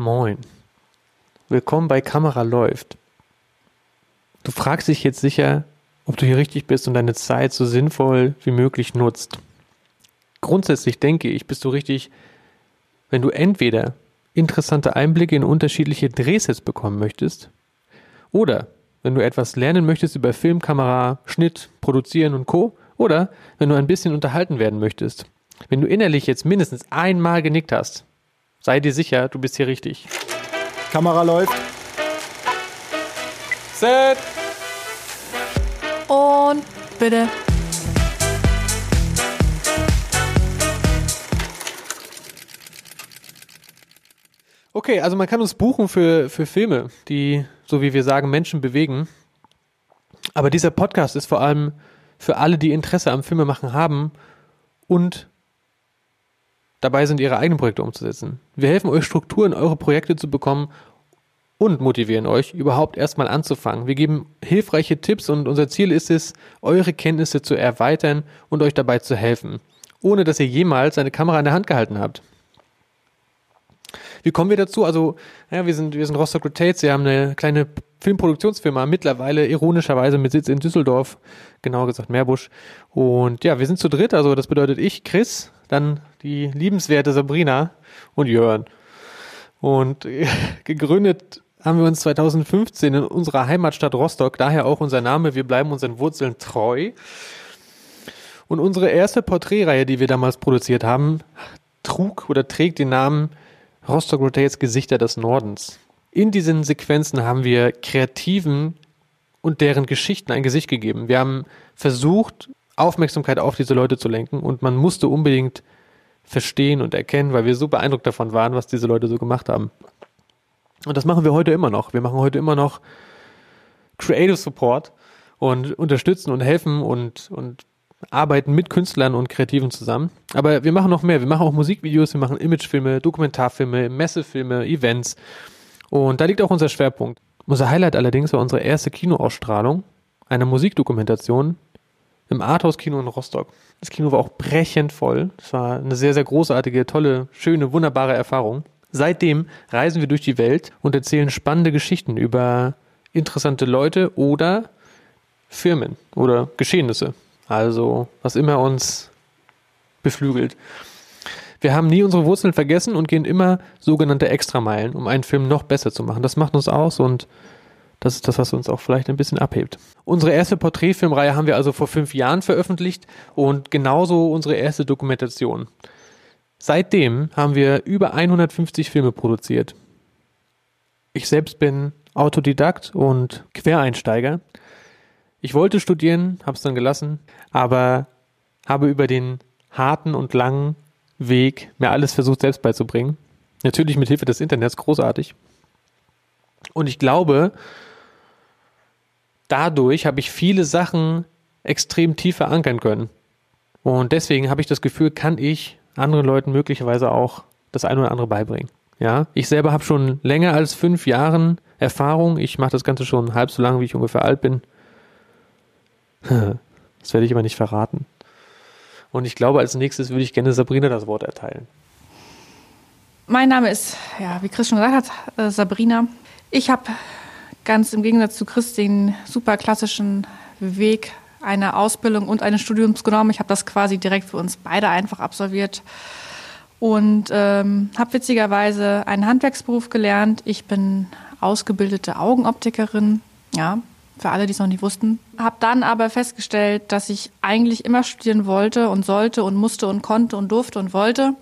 Moin. Willkommen bei Kamera läuft. Du fragst dich jetzt sicher, ob du hier richtig bist und deine Zeit so sinnvoll wie möglich nutzt. Grundsätzlich denke ich, bist du richtig, wenn du entweder interessante Einblicke in unterschiedliche Drehsets bekommen möchtest oder wenn du etwas lernen möchtest über Film, Kamera, Schnitt, Produzieren und Co. oder wenn du ein bisschen unterhalten werden möchtest. Wenn du innerlich jetzt mindestens einmal genickt hast, sei dir sicher, du bist hier richtig. Kamera läuft. Set! Und bitte. Okay, also man kann uns buchen für, für Filme, die, so wie wir sagen, Menschen bewegen. Aber dieser Podcast ist vor allem für alle, die Interesse am Filmemachen haben und dabei sind, ihre eigenen Projekte umzusetzen. Wir helfen euch, Strukturen eure Projekte zu bekommen und motivieren euch, überhaupt erstmal anzufangen. Wir geben hilfreiche Tipps und unser Ziel ist es, eure Kenntnisse zu erweitern und euch dabei zu helfen, ohne dass ihr jemals eine Kamera in der Hand gehalten habt. Wie kommen wir dazu? Also, ja, wir sind, wir sind Rostock Rotates, wir haben eine kleine Filmproduktionsfirma, mittlerweile ironischerweise mit Sitz in Düsseldorf, genauer gesagt Meerbusch. Und ja, wir sind zu dritt, also das bedeutet ich, Chris, dann die liebenswerte Sabrina und Jörn. Und gegründet haben wir uns 2015 in unserer Heimatstadt Rostock, daher auch unser Name, wir bleiben unseren Wurzeln treu. Und unsere erste Porträtreihe, die wir damals produziert haben, trug oder trägt den Namen Rostock Rotates Gesichter des Nordens. In diesen Sequenzen haben wir Kreativen und deren Geschichten ein Gesicht gegeben. Wir haben versucht, Aufmerksamkeit auf diese Leute zu lenken und man musste unbedingt verstehen und erkennen, weil wir so beeindruckt davon waren, was diese Leute so gemacht haben. Und das machen wir heute immer noch. Wir machen heute immer noch Creative Support und unterstützen und helfen und, und arbeiten mit Künstlern und Kreativen zusammen. Aber wir machen noch mehr. Wir machen auch Musikvideos, wir machen Imagefilme, Dokumentarfilme, Messefilme, Events. Und da liegt auch unser Schwerpunkt. Unser Highlight allerdings war unsere erste Kinoausstrahlung einer Musikdokumentation im Arthouse-Kino in Rostock. Das Kino war auch brechend voll. Es war eine sehr, sehr großartige, tolle, schöne, wunderbare Erfahrung. Seitdem reisen wir durch die Welt und erzählen spannende Geschichten über interessante Leute oder Firmen oder Geschehnisse. Also, was immer uns beflügelt. Wir haben nie unsere Wurzeln vergessen und gehen immer sogenannte Extrameilen, um einen Film noch besser zu machen. Das macht uns aus und das ist das, was uns auch vielleicht ein bisschen abhebt. Unsere erste Porträtfilmreihe haben wir also vor fünf Jahren veröffentlicht und genauso unsere erste Dokumentation. Seitdem haben wir über 150 Filme produziert. Ich selbst bin Autodidakt und Quereinsteiger. Ich wollte studieren, habe es dann gelassen, aber habe über den harten und langen Weg mir alles versucht selbst beizubringen. Natürlich mit Hilfe des Internets, großartig. Und ich glaube, dadurch habe ich viele Sachen extrem tief verankern können. Und deswegen habe ich das Gefühl, kann ich anderen Leuten möglicherweise auch das eine oder andere beibringen. Ja, ich selber habe schon länger als fünf Jahren Erfahrung. Ich mache das Ganze schon halb so lange, wie ich ungefähr alt bin. Das werde ich aber nicht verraten. Und ich glaube, als nächstes würde ich gerne Sabrina das Wort erteilen. Mein Name ist, ja, wie Chris schon gesagt hat, äh, Sabrina. Ich habe ganz im Gegensatz zu Chris den super klassischen Weg einer Ausbildung und eines Studiums genommen. Ich habe das quasi direkt für uns beide einfach absolviert und ähm, habe witzigerweise einen Handwerksberuf gelernt. Ich bin ausgebildete Augenoptikerin. Ja, für alle, die es noch nicht wussten. Habe dann aber festgestellt, dass ich eigentlich immer studieren wollte und sollte und musste und konnte und durfte und wollte.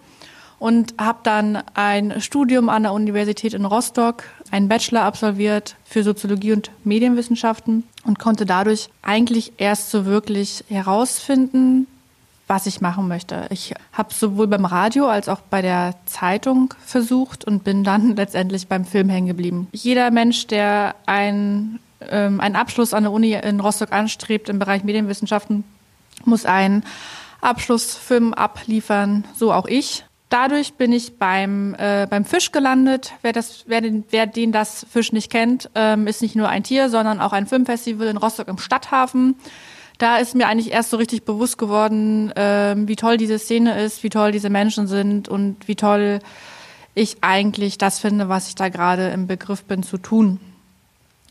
Und habe dann ein Studium an der Universität in Rostock, einen Bachelor absolviert für Soziologie und Medienwissenschaften und konnte dadurch eigentlich erst so wirklich herausfinden, was ich machen möchte. Ich habe sowohl beim Radio als auch bei der Zeitung versucht und bin dann letztendlich beim Film hängen geblieben. Jeder Mensch, der ein ähm, einen Abschluss an der Uni in Rostock anstrebt im Bereich Medienwissenschaften, muss einen Abschlussfilm abliefern, so auch ich. Dadurch bin ich beim, äh, beim Fisch gelandet. Wer, das, wer, den, wer den das Fisch nicht kennt, ähm, ist nicht nur ein Tier, sondern auch ein Filmfestival in Rostock im Stadthafen. Da ist mir eigentlich erst so richtig bewusst geworden, ähm, wie toll diese Szene ist, wie toll diese Menschen sind und wie toll ich eigentlich das finde, was ich da gerade im Begriff bin zu tun.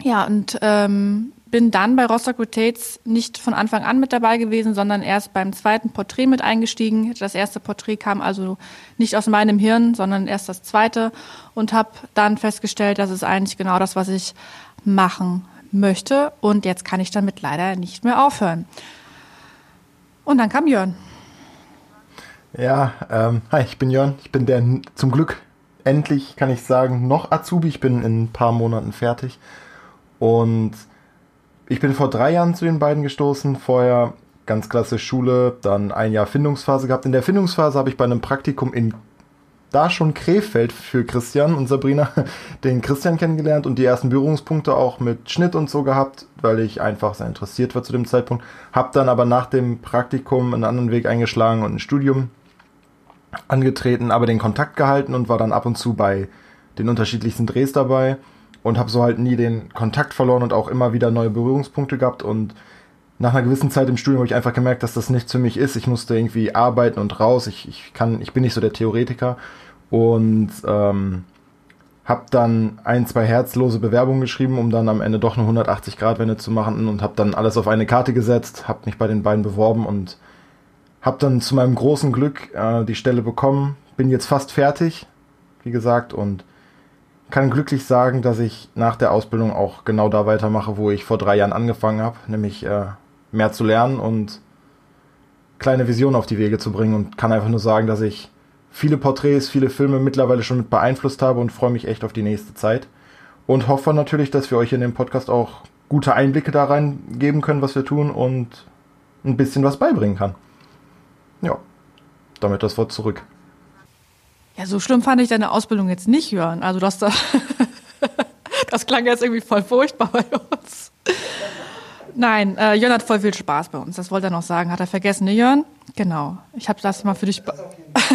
Ja, und ähm, bin dann bei Rostock Rotates nicht von Anfang an mit dabei gewesen, sondern erst beim zweiten Porträt mit eingestiegen. Das erste Porträt kam also nicht aus meinem Hirn, sondern erst das zweite und habe dann festgestellt, dass es eigentlich genau das, was ich machen möchte. Und jetzt kann ich damit leider nicht mehr aufhören. Und dann kam Jörn. Ja, ähm, hi, ich bin Jörn. Ich bin der zum Glück endlich, kann ich sagen, noch Azubi. Ich bin in ein paar Monaten fertig. Und ich bin vor drei Jahren zu den beiden gestoßen. Vorher ganz klasse Schule, dann ein Jahr Findungsphase gehabt. In der Findungsphase habe ich bei einem Praktikum in da schon Krefeld für Christian und Sabrina den Christian kennengelernt und die ersten Berührungspunkte auch mit Schnitt und so gehabt, weil ich einfach sehr interessiert war zu dem Zeitpunkt. Hab dann aber nach dem Praktikum einen anderen Weg eingeschlagen und ein Studium angetreten, aber den Kontakt gehalten und war dann ab und zu bei den unterschiedlichsten Drehs dabei und habe so halt nie den Kontakt verloren und auch immer wieder neue Berührungspunkte gehabt und nach einer gewissen Zeit im Studium habe ich einfach gemerkt, dass das nichts für mich ist. Ich musste irgendwie arbeiten und raus. Ich, ich kann, ich bin nicht so der Theoretiker und ähm, habe dann ein, zwei herzlose Bewerbungen geschrieben, um dann am Ende doch eine 180 Grad Wende zu machen und habe dann alles auf eine Karte gesetzt, habe mich bei den beiden beworben und habe dann zu meinem großen Glück äh, die Stelle bekommen. Bin jetzt fast fertig, wie gesagt, und kann glücklich sagen, dass ich nach der Ausbildung auch genau da weitermache, wo ich vor drei Jahren angefangen habe, nämlich äh, mehr zu lernen und kleine Visionen auf die Wege zu bringen und kann einfach nur sagen, dass ich viele Porträts, viele Filme mittlerweile schon mit beeinflusst habe und freue mich echt auf die nächste Zeit und hoffe natürlich, dass wir euch in dem Podcast auch gute Einblicke da rein geben können, was wir tun und ein bisschen was beibringen kann. Ja, damit das Wort zurück. Ja, so schlimm fand ich deine Ausbildung jetzt nicht, Jörn. Also das, da, das klang jetzt irgendwie voll furchtbar bei uns. Nein, äh, Jörn hat voll viel Spaß bei uns. Das wollte er noch sagen. Hat er vergessen, ne Jörn? Genau. Ich habe das mal für dich.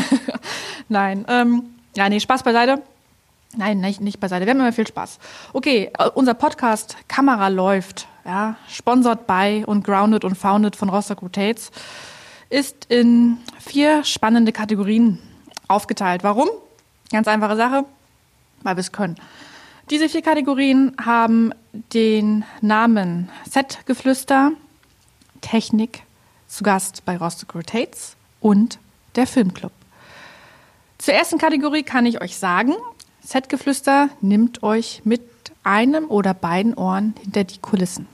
Nein, ähm, ja, nee, Spaß beiseite. Nein, nicht, nicht beiseite. Wir haben immer viel Spaß. Okay, äh, unser Podcast Kamera läuft, ja, sponsored by und grounded und founded von Rostock Rotates, ist in vier spannende Kategorien aufgeteilt. Warum? Ganz einfache Sache, weil wir es können. Diese vier Kategorien haben den Namen Setgeflüster, Technik, zu Gast bei Rostock Rotates und der Filmclub. Zur ersten Kategorie kann ich euch sagen, Setgeflüster nimmt euch mit einem oder beiden Ohren hinter die Kulissen.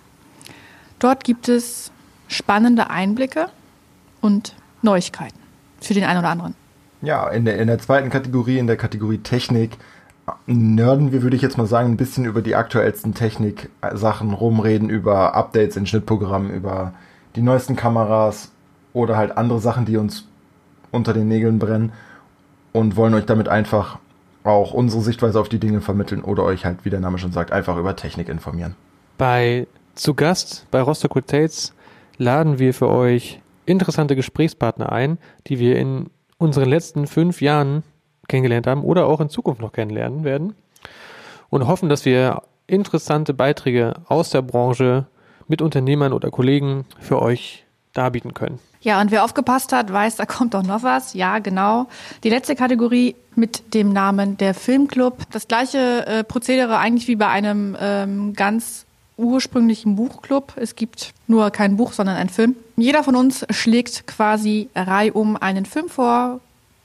Dort gibt es spannende Einblicke und Neuigkeiten für den einen oder anderen. Ja, in der, in der zweiten Kategorie, in der Kategorie Technik, nörden wir, würde ich jetzt mal sagen, ein bisschen über die aktuellsten Technik-Sachen rumreden, über Updates in Schnittprogrammen, über die neuesten Kameras oder halt andere Sachen, die uns unter den Nägeln brennen und wollen euch damit einfach auch unsere Sichtweise auf die Dinge vermitteln oder euch halt, wie der Name schon sagt, einfach über Technik informieren. Bei zu Gast bei Rostock Rotates laden wir für euch interessante Gesprächspartner ein, die wir in unseren letzten fünf Jahren kennengelernt haben oder auch in Zukunft noch kennenlernen werden und hoffen, dass wir interessante Beiträge aus der Branche mit Unternehmern oder Kollegen für euch darbieten können. Ja, und wer aufgepasst hat, weiß, da kommt doch noch was. Ja, genau. Die letzte Kategorie mit dem Namen der Filmclub. Das gleiche äh, Prozedere eigentlich wie bei einem ähm, ganz ursprünglichen Buchclub. Es gibt nur kein Buch, sondern ein Film. Jeder von uns schlägt quasi reihum einen Film vor,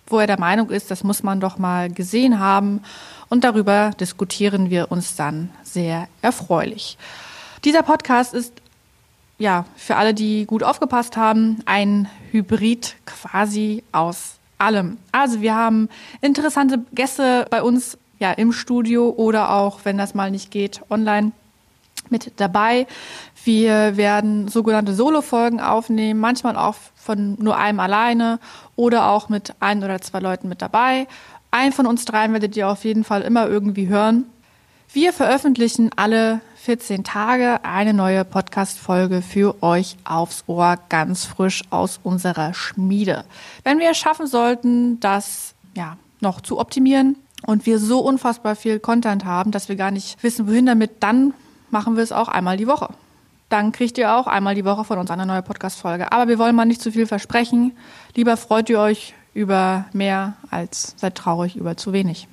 wo er der Meinung ist, das muss man doch mal gesehen haben. Und darüber diskutieren wir uns dann sehr erfreulich. Dieser Podcast ist ja für alle, die gut aufgepasst haben, ein Hybrid quasi aus allem. Also wir haben interessante Gäste bei uns ja im Studio oder auch, wenn das mal nicht geht, online mit dabei. Wir werden sogenannte Solo-Folgen aufnehmen, manchmal auch von nur einem alleine oder auch mit ein oder zwei Leuten mit dabei. Einen von uns dreien werdet ihr auf jeden Fall immer irgendwie hören. Wir veröffentlichen alle 14 Tage eine neue Podcast-Folge für euch aufs Ohr, ganz frisch aus unserer Schmiede. Wenn wir es schaffen sollten, das ja noch zu optimieren und wir so unfassbar viel Content haben, dass wir gar nicht wissen, wohin damit, dann machen wir es auch einmal die Woche. Dann kriegt ihr auch einmal die Woche von uns eine neue Podcast-Folge. Aber wir wollen mal nicht zu viel versprechen. Lieber freut ihr euch über mehr als seid traurig über zu wenig.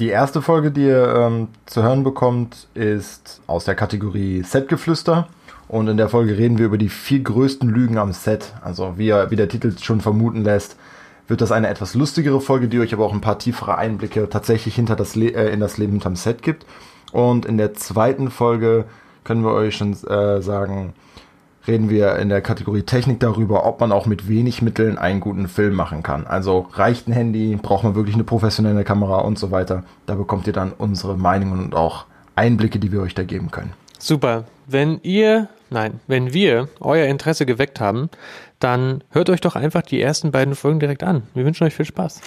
Die erste Folge, die ihr ähm, zu hören bekommt, ist aus der Kategorie Setgeflüster. Und in der Folge reden wir über die vier größten Lügen am Set. Also wie, wie der Titel schon vermuten lässt, wird das eine etwas lustigere Folge, die euch aber auch ein paar tiefere Einblicke tatsächlich hinter das Le äh, in das Leben hinterm Set gibt. Und in der zweiten Folge können wir euch schon äh, sagen, reden wir in der Kategorie Technik darüber, ob man auch mit wenig Mitteln einen guten Film machen kann. Also reicht ein Handy, braucht man wirklich eine professionelle Kamera und so weiter. Da bekommt ihr dann unsere Meinungen und auch Einblicke, die wir euch da geben können. Super. Wenn ihr, nein, wenn wir euer Interesse geweckt haben, dann hört euch doch einfach die ersten beiden Folgen direkt an. Wir wünschen euch viel Spaß.